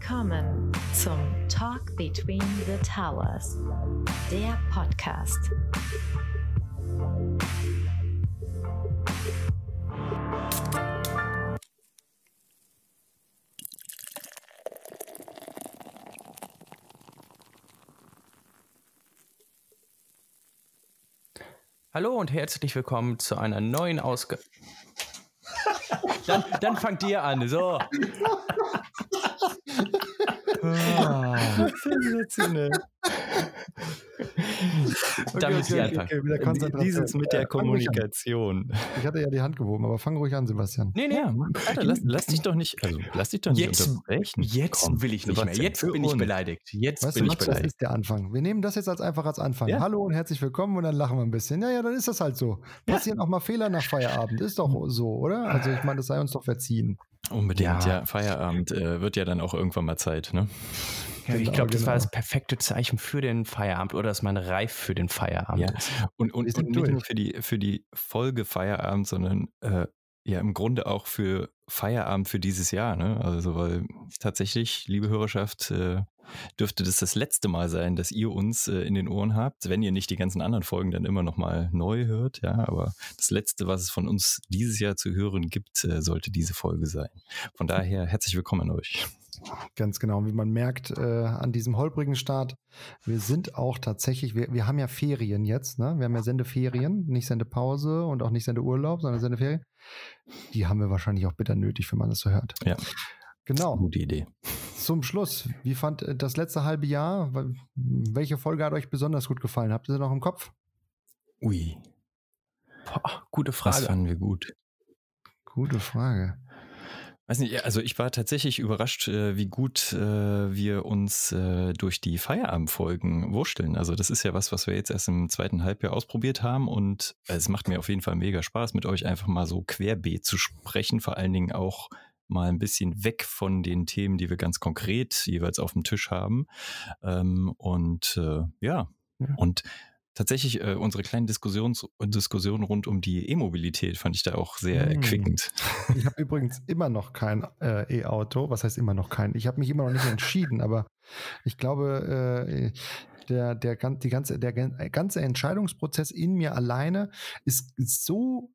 Willkommen zum Talk Between the Towers, der Podcast. Hallo und herzlich willkommen zu einer neuen Ausgabe. dann, dann fangt ihr an, so. Ah, sensationell. da müssen Sie anfangen. Okay, okay, Dieses mit der Kommunikation. Ich hatte ja die Hand gewoben, aber fang ruhig an, Sebastian. Nee, nee, ja, Alter, lass, lass, dich doch nicht, also lass dich doch nicht jetzt, unterbrechen. Jetzt Komm, will ich nicht Sebastian, mehr. Jetzt bin ich beleidigt. Jetzt weißt bin du, ich beleidigt. Das ist der Anfang. Wir nehmen das jetzt als einfach als Anfang. Ja? Hallo und herzlich willkommen und dann lachen wir ein bisschen. Ja, ja, dann ist das halt so. Passieren ja. auch mal Fehler nach Feierabend. Ist doch so, oder? Also ich meine, das sei uns doch verziehen. Unbedingt, ja. ja. Feierabend äh, wird ja dann auch irgendwann mal Zeit, ne? Ja, ich glaube, das war genau. das perfekte Zeichen für den Feierabend oder dass man reif für den Feierabend ja. ist. Und, und, und nicht nur für die, für die Folge Feierabend, sondern äh, ja im Grunde auch für Feierabend für dieses Jahr. Ne? Also, weil tatsächlich, liebe Hörerschaft, äh, dürfte das das letzte Mal sein, dass ihr uns äh, in den Ohren habt, wenn ihr nicht die ganzen anderen Folgen dann immer nochmal neu hört. Ja, aber das letzte, was es von uns dieses Jahr zu hören gibt, äh, sollte diese Folge sein. Von daher herzlich willkommen an euch. Ganz genau. Wie man merkt äh, an diesem holprigen Start, wir sind auch tatsächlich, wir, wir haben ja Ferien jetzt, ne? Wir haben ja Sendeferien, nicht Sendepause und auch nicht Sendeurlaub, sondern Sendeferien. Die haben wir wahrscheinlich auch bitter nötig, wenn man das so hört. Ja. Genau. Gute Idee. Zum Schluss, wie fand äh, das letzte halbe Jahr? Welche Folge hat euch besonders gut gefallen? Habt ihr sie noch im Kopf? Ui. Boah, gute Frage. Was fanden wir gut? Gute Frage. Weiß nicht, also ich war tatsächlich überrascht, äh, wie gut äh, wir uns durch die Feierabendfolgen wursteln. Also das ist ja was, was wir jetzt erst im zweiten Halbjahr ausprobiert haben und es macht mir auf jeden Fall mega Spaß, mit euch einfach mal so querbeet zu sprechen, vor allen Dingen auch mal ein bisschen weg von den Themen, die wir ganz konkret jeweils auf dem Tisch haben. Ähm, und ja, ja, und tatsächlich äh, unsere kleinen Diskussions Diskussion rund um die E-Mobilität fand ich da auch sehr hm. erquickend. Ich habe übrigens immer noch kein äh, E-Auto. Was heißt immer noch kein? Ich habe mich immer noch nicht entschieden, aber ich glaube, äh, der, der, die ganze, der ganze Entscheidungsprozess in mir alleine ist so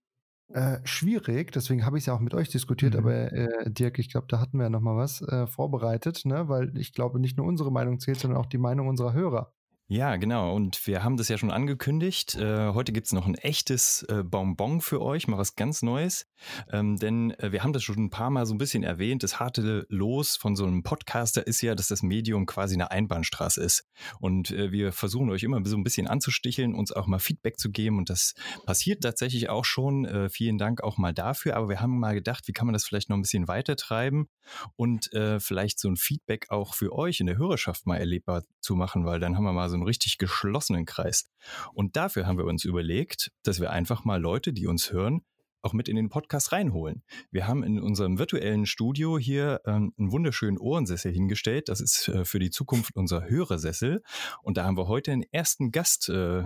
äh, schwierig, deswegen habe ich es ja auch mit euch diskutiert, mhm. aber äh, Dirk, ich glaube, da hatten wir ja nochmal was äh, vorbereitet, ne? weil ich glaube, nicht nur unsere Meinung zählt, sondern auch die Meinung unserer Hörer. Ja, genau. Und wir haben das ja schon angekündigt. Äh, heute gibt's noch ein echtes äh, Bonbon für euch, mal was ganz Neues. Ähm, denn äh, wir haben das schon ein paar Mal so ein bisschen erwähnt. Das harte Los von so einem Podcaster ist ja, dass das Medium quasi eine Einbahnstraße ist. Und äh, wir versuchen euch immer so ein bisschen anzusticheln, uns auch mal Feedback zu geben. Und das passiert tatsächlich auch schon. Äh, vielen Dank auch mal dafür. Aber wir haben mal gedacht, wie kann man das vielleicht noch ein bisschen weiter treiben und äh, vielleicht so ein Feedback auch für euch in der Hörerschaft mal erlebbar zu machen, weil dann haben wir mal so einen richtig geschlossenen Kreis. Und dafür haben wir uns überlegt, dass wir einfach mal Leute, die uns hören, auch mit in den Podcast reinholen. Wir haben in unserem virtuellen Studio hier ähm, einen wunderschönen Ohrensessel hingestellt. Das ist äh, für die Zukunft unser Hörersessel. Und da haben wir heute einen ersten Gast äh,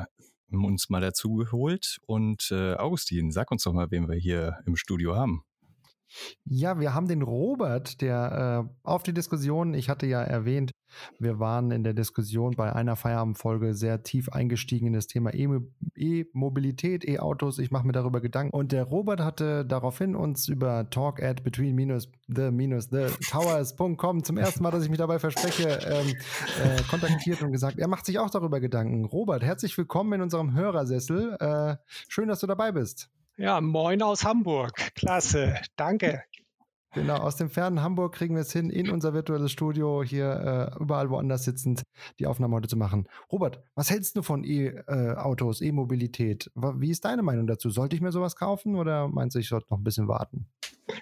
uns mal dazu geholt. Und äh, Augustin, sag uns doch mal, wen wir hier im Studio haben. Ja, wir haben den Robert, der äh, auf die Diskussion, ich hatte ja erwähnt, wir waren in der Diskussion bei einer Feierabendfolge sehr tief eingestiegen in das Thema E-Mobilität, E-Autos. Ich mache mir darüber Gedanken. Und der Robert hatte daraufhin uns über talk at between minus the minus the towers.com zum ersten Mal, dass ich mich dabei verspreche, ähm, äh, kontaktiert und gesagt, er macht sich auch darüber Gedanken. Robert, herzlich willkommen in unserem Hörersessel. Äh, schön, dass du dabei bist. Ja, moin aus Hamburg. Klasse. Danke. Genau, aus dem fernen Hamburg kriegen wir es hin, in unser virtuelles Studio hier äh, überall woanders sitzend die Aufnahme heute zu machen. Robert, was hältst du von E-Autos, E-Mobilität? Wie ist deine Meinung dazu? Sollte ich mir sowas kaufen oder meinst du, ich sollte noch ein bisschen warten?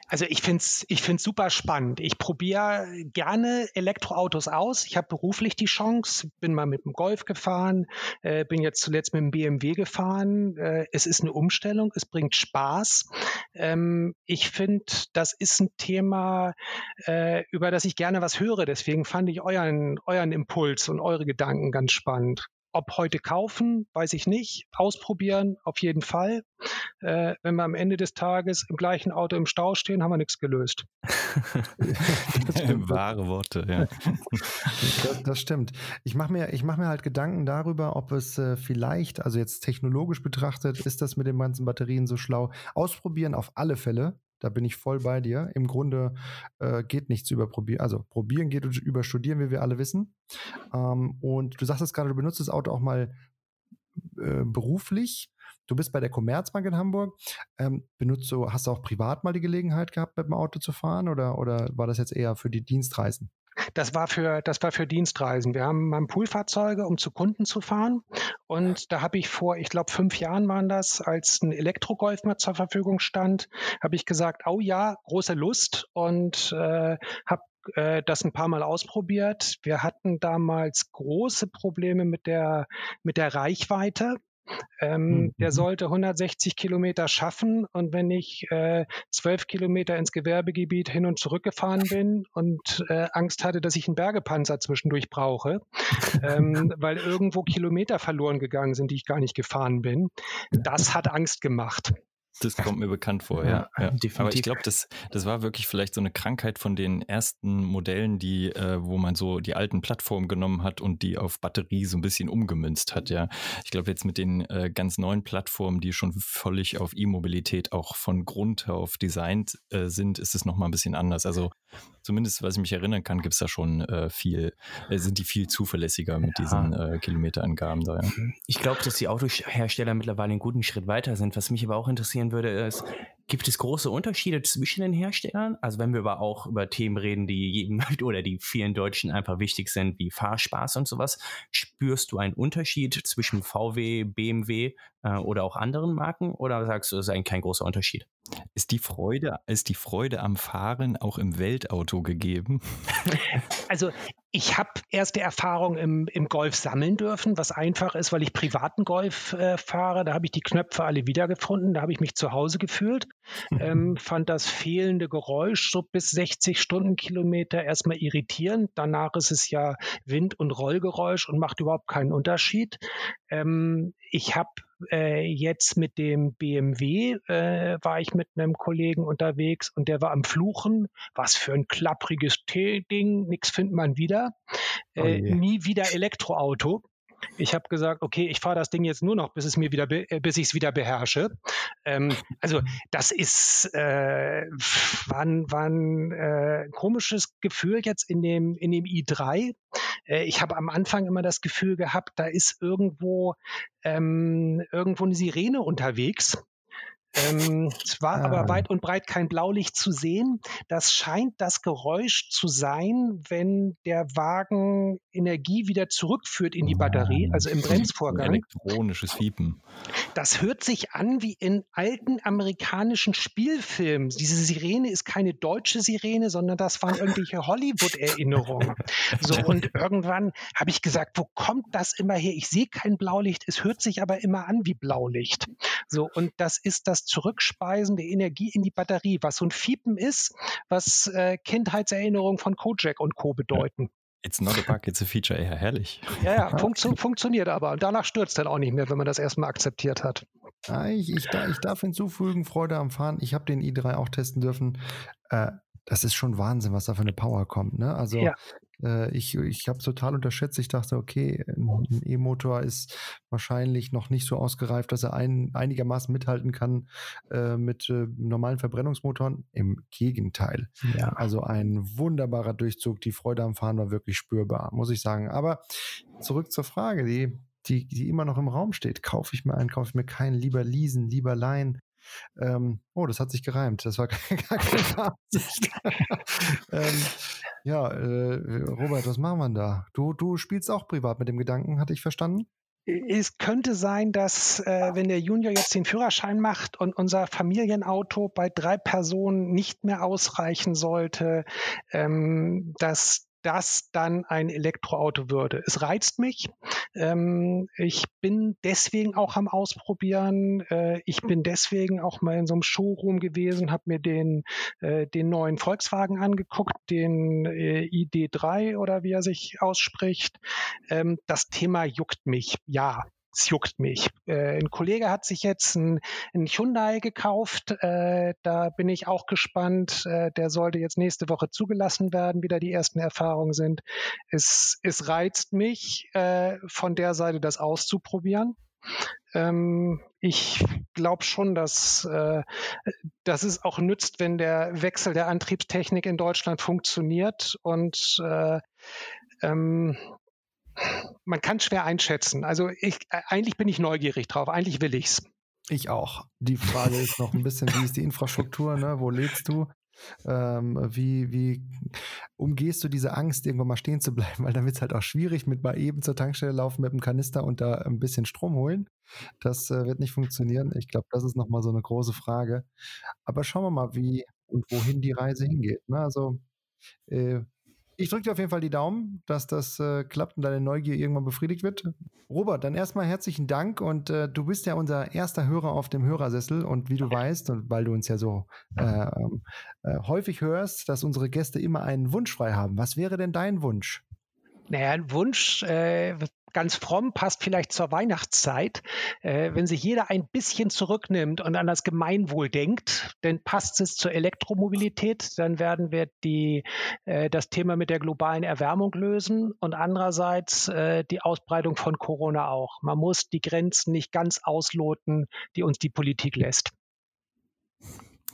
Also ich finde es ich find's super spannend. Ich probiere gerne Elektroautos aus. Ich habe beruflich die Chance, bin mal mit dem Golf gefahren, äh, bin jetzt zuletzt mit dem BMW gefahren. Äh, es ist eine Umstellung, es bringt Spaß. Ähm, ich finde, das ist ein Thema, äh, über das ich gerne was höre. Deswegen fand ich euren, euren Impuls und eure Gedanken ganz spannend ob heute kaufen, weiß ich nicht. Ausprobieren, auf jeden Fall. Äh, wenn wir am Ende des Tages im gleichen Auto im Stau stehen, haben wir nichts gelöst. Wahre Worte, ja. Das, das stimmt. Ich mache mir, mach mir halt Gedanken darüber, ob es äh, vielleicht, also jetzt technologisch betrachtet, ist das mit den ganzen Batterien so schlau. Ausprobieren auf alle Fälle. Da bin ich voll bei dir. Im Grunde äh, geht nichts über probieren. Also probieren geht über studieren, wie wir alle wissen. Ähm, und du sagst es gerade, du benutzt das Auto auch mal äh, beruflich. Du bist bei der Commerzbank in Hamburg. Ähm, benutzt du, hast du auch privat mal die Gelegenheit gehabt, mit dem Auto zu fahren oder, oder war das jetzt eher für die Dienstreisen? Das war für, das war für Dienstreisen. Wir haben, haben Poolfahrzeuge, um zu Kunden zu fahren. Und da habe ich vor, ich glaube, fünf Jahren waren das, als ein Elektrogolf mal zur Verfügung stand, habe ich gesagt, oh ja, große Lust und äh, habe äh, das ein paar Mal ausprobiert. Wir hatten damals große Probleme mit der, mit der Reichweite. Ähm, mhm. Der sollte 160 Kilometer schaffen und wenn ich äh, 12 Kilometer ins Gewerbegebiet hin und zurück gefahren bin und äh, Angst hatte, dass ich einen Bergepanzer zwischendurch brauche, ähm, weil irgendwo Kilometer verloren gegangen sind, die ich gar nicht gefahren bin, das hat Angst gemacht. Das kommt mir bekannt vor, ja. ja. ja. Aber ich glaube, das, das war wirklich vielleicht so eine Krankheit von den ersten Modellen, die, äh, wo man so die alten Plattformen genommen hat und die auf Batterie so ein bisschen umgemünzt hat, ja. Ich glaube, jetzt mit den äh, ganz neuen Plattformen, die schon völlig auf E-Mobilität auch von Grund auf designt äh, sind, ist es nochmal ein bisschen anders. Also zumindest, was ich mich erinnern kann, gibt es da schon äh, viel, äh, sind die viel zuverlässiger mit ja. diesen äh, Kilometerangaben da. Ja. Ich glaube, dass die Autohersteller mittlerweile einen guten Schritt weiter sind. Was mich aber auch interessieren würde, ist, Gibt es große Unterschiede zwischen den Herstellern? Also wenn wir aber auch über Themen reden, die jedem oder die vielen Deutschen einfach wichtig sind, wie Fahrspaß und sowas, spürst du einen Unterschied zwischen VW, BMW äh, oder auch anderen Marken? Oder sagst du, es ist eigentlich kein großer Unterschied? Ist die Freude, ist die Freude am Fahren auch im Weltauto gegeben? Also ich habe erste Erfahrung im, im Golf sammeln dürfen, was einfach ist, weil ich privaten Golf äh, fahre. Da habe ich die Knöpfe alle wiedergefunden, da habe ich mich zu Hause gefühlt. Ähm, fand das fehlende Geräusch so bis 60 Stundenkilometer erstmal irritierend. Danach ist es ja Wind- und Rollgeräusch und macht überhaupt keinen Unterschied. Ähm, ich habe äh, jetzt mit dem BMW äh, war ich mit einem Kollegen unterwegs und der war am Fluchen. Was für ein klappriges T-Ding, nichts findet man wieder. Äh, oh nie wieder Elektroauto. Ich habe gesagt, okay, ich fahre das Ding jetzt nur noch, bis es mir wieder, äh, bis ich es wieder beherrsche. Ähm, also das ist äh, war, ein, war ein äh, komisches Gefühl jetzt in dem in dem i3. Äh, ich habe am Anfang immer das Gefühl gehabt, da ist irgendwo ähm, irgendwo eine Sirene unterwegs. Ähm, es war ah. aber weit und breit kein Blaulicht zu sehen. Das scheint das Geräusch zu sein, wenn der Wagen Energie wieder zurückführt in die Batterie, also im Bremsvorgang. Elektronisches Fiepen. Das hört sich an wie in alten amerikanischen Spielfilmen. Diese Sirene ist keine deutsche Sirene, sondern das waren irgendwelche Hollywood-Erinnerungen. So, und irgendwann habe ich gesagt, wo kommt das immer her? Ich sehe kein Blaulicht, es hört sich aber immer an wie Blaulicht. So, und das ist das Zurückspeisen der Energie in die Batterie, was so ein Fiepen ist, was äh, Kindheitserinnerungen von Kojak und Co. bedeuten. It's not a bug, it's a feature. Ja, herrlich. Ja, ja, funktio funktioniert aber. Und danach stürzt dann auch nicht mehr, wenn man das erstmal akzeptiert hat. Ich, ich, ich darf hinzufügen, Freude am Fahren. Ich habe den i3 auch testen dürfen. Äh, das ist schon Wahnsinn, was da für eine Power kommt. Ne? Also ja. Äh, ich ich habe es total unterschätzt. Ich dachte, okay, ein E-Motor ist wahrscheinlich noch nicht so ausgereift, dass er ein, einigermaßen mithalten kann äh, mit äh, normalen Verbrennungsmotoren. Im Gegenteil. Ja. Also ein wunderbarer Durchzug. Die Freude am Fahren war wirklich spürbar, muss ich sagen. Aber zurück zur Frage, die, die, die immer noch im Raum steht. Kaufe ich mir einen, kaufe ich mir keinen, lieber leasen, lieber leihen. Ähm, oh, das hat sich gereimt. Das war gar keine Absicht. ähm, ja, äh, Robert, was machen wir da? Du, du spielst auch privat mit dem Gedanken, hatte ich verstanden? Es könnte sein, dass äh, wenn der Junior jetzt den Führerschein macht und unser Familienauto bei drei Personen nicht mehr ausreichen sollte, ähm, dass das dann ein Elektroauto würde. Es reizt mich. Ähm, ich bin deswegen auch am Ausprobieren. Äh, ich bin deswegen auch mal in so einem Showroom gewesen, habe mir den, äh, den neuen Volkswagen angeguckt, den äh, ID3 oder wie er sich ausspricht. Ähm, das Thema juckt mich, ja es juckt mich. Äh, ein Kollege hat sich jetzt ein, ein Hyundai gekauft. Äh, da bin ich auch gespannt. Äh, der sollte jetzt nächste Woche zugelassen werden, wie da die ersten Erfahrungen sind. Es, es reizt mich, äh, von der Seite das auszuprobieren. Ähm, ich glaube schon, dass, äh, dass es auch nützt, wenn der Wechsel der Antriebstechnik in Deutschland funktioniert und äh, ähm, man kann schwer einschätzen. Also ich, äh, eigentlich bin ich neugierig drauf, eigentlich will ich's. Ich auch. Die Frage ist noch ein bisschen, wie ist die Infrastruktur, ne? wo lebst du? Ähm, wie, wie umgehst du diese Angst, irgendwann mal stehen zu bleiben? Weil dann wird es halt auch schwierig, mit mal eben zur Tankstelle laufen mit einem Kanister und da ein bisschen Strom holen. Das äh, wird nicht funktionieren. Ich glaube, das ist nochmal so eine große Frage. Aber schauen wir mal, wie und wohin die Reise hingeht. Ne? Also äh, ich drücke dir auf jeden Fall die Daumen, dass das äh, klappt und deine Neugier irgendwann befriedigt wird. Robert, dann erstmal herzlichen Dank und äh, du bist ja unser erster Hörer auf dem Hörersessel und wie du weißt und weil du uns ja so äh, ähm, äh, häufig hörst, dass unsere Gäste immer einen Wunsch frei haben. Was wäre denn dein Wunsch? Naja, ein Wunsch äh, ganz fromm, passt vielleicht zur Weihnachtszeit. Äh, wenn sich jeder ein bisschen zurücknimmt und an das Gemeinwohl denkt, dann passt es zur Elektromobilität, dann werden wir die, äh, das Thema mit der globalen Erwärmung lösen und andererseits äh, die Ausbreitung von Corona auch. Man muss die Grenzen nicht ganz ausloten, die uns die Politik lässt.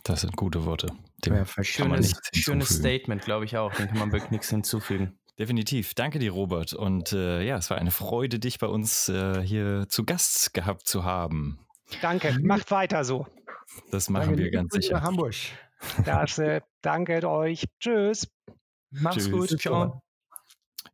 Das sind gute Worte. Dem ja, schönes, schönes Statement, glaube ich auch. Dem kann man wirklich nichts hinzufügen. Definitiv. Danke dir, Robert. Und äh, ja, es war eine Freude, dich bei uns äh, hier zu Gast gehabt zu haben. Danke. Macht weiter so. Das machen danke, wir ganz sicher. Hamburg. Das, äh, danke euch. Tschüss. Mach's Tschüss. gut. Ciao.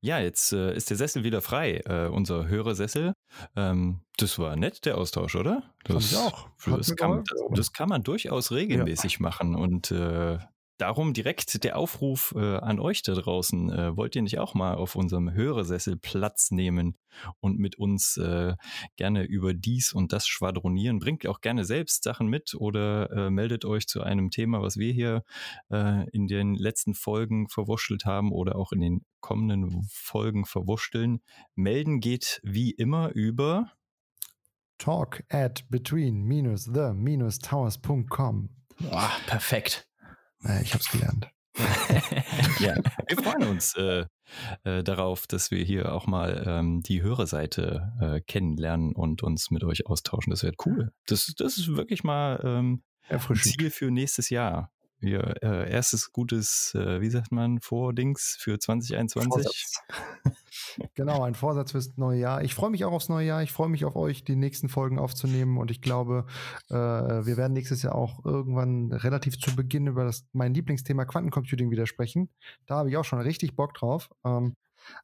Ja, jetzt äh, ist der Sessel wieder frei, äh, unser Hörersessel. Ähm, das war nett, der Austausch, oder? Das, Fand ich auch. Das kann, das, das kann, man durchaus regelmäßig ja. machen und äh, Darum direkt der Aufruf äh, an euch da draußen. Äh, wollt ihr nicht auch mal auf unserem Hörersessel Platz nehmen und mit uns äh, gerne über dies und das schwadronieren? Bringt auch gerne selbst Sachen mit oder äh, meldet euch zu einem Thema, was wir hier äh, in den letzten Folgen verwurschtelt haben oder auch in den kommenden Folgen verwurschteln. Melden geht wie immer über talk at between-the-towers.com. Ah, perfekt. Naja, ich habe es gelernt. ja, wir freuen uns äh, äh, darauf, dass wir hier auch mal ähm, die Hörerseite äh, kennenlernen und uns mit euch austauschen. Das wird cool. Das, das ist wirklich mal ähm, ein Ziel für nächstes Jahr. Wir, äh, erstes gutes, äh, wie sagt man, Vordings für 2021. Vorsatz. genau, ein Vorsatz fürs neue Jahr. Ich freue mich auch aufs neue Jahr. Ich freue mich auf euch, die nächsten Folgen aufzunehmen. Und ich glaube, äh, wir werden nächstes Jahr auch irgendwann relativ zu Beginn über das, mein Lieblingsthema Quantencomputing wieder sprechen. Da habe ich auch schon richtig Bock drauf. Ähm,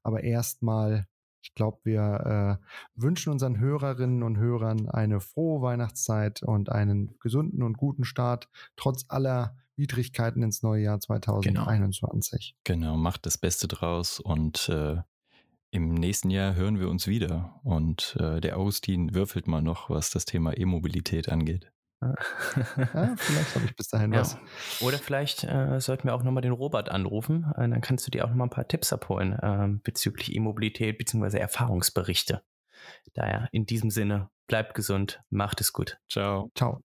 aber erstmal ich glaube, wir äh, wünschen unseren Hörerinnen und Hörern eine frohe Weihnachtszeit und einen gesunden und guten Start, trotz aller Widrigkeiten ins neue Jahr 2021. Genau, genau macht das Beste draus und äh, im nächsten Jahr hören wir uns wieder. Und äh, der Augustin würfelt mal noch, was das Thema E-Mobilität angeht. ja, vielleicht habe ich bis dahin ja. was. Oder vielleicht äh, sollten wir auch nochmal den Robert anrufen. Äh, dann kannst du dir auch nochmal ein paar Tipps abholen ähm, bezüglich E-Mobilität bzw. Erfahrungsberichte. Daher in diesem Sinne, bleibt gesund, macht es gut. Ciao. Ciao.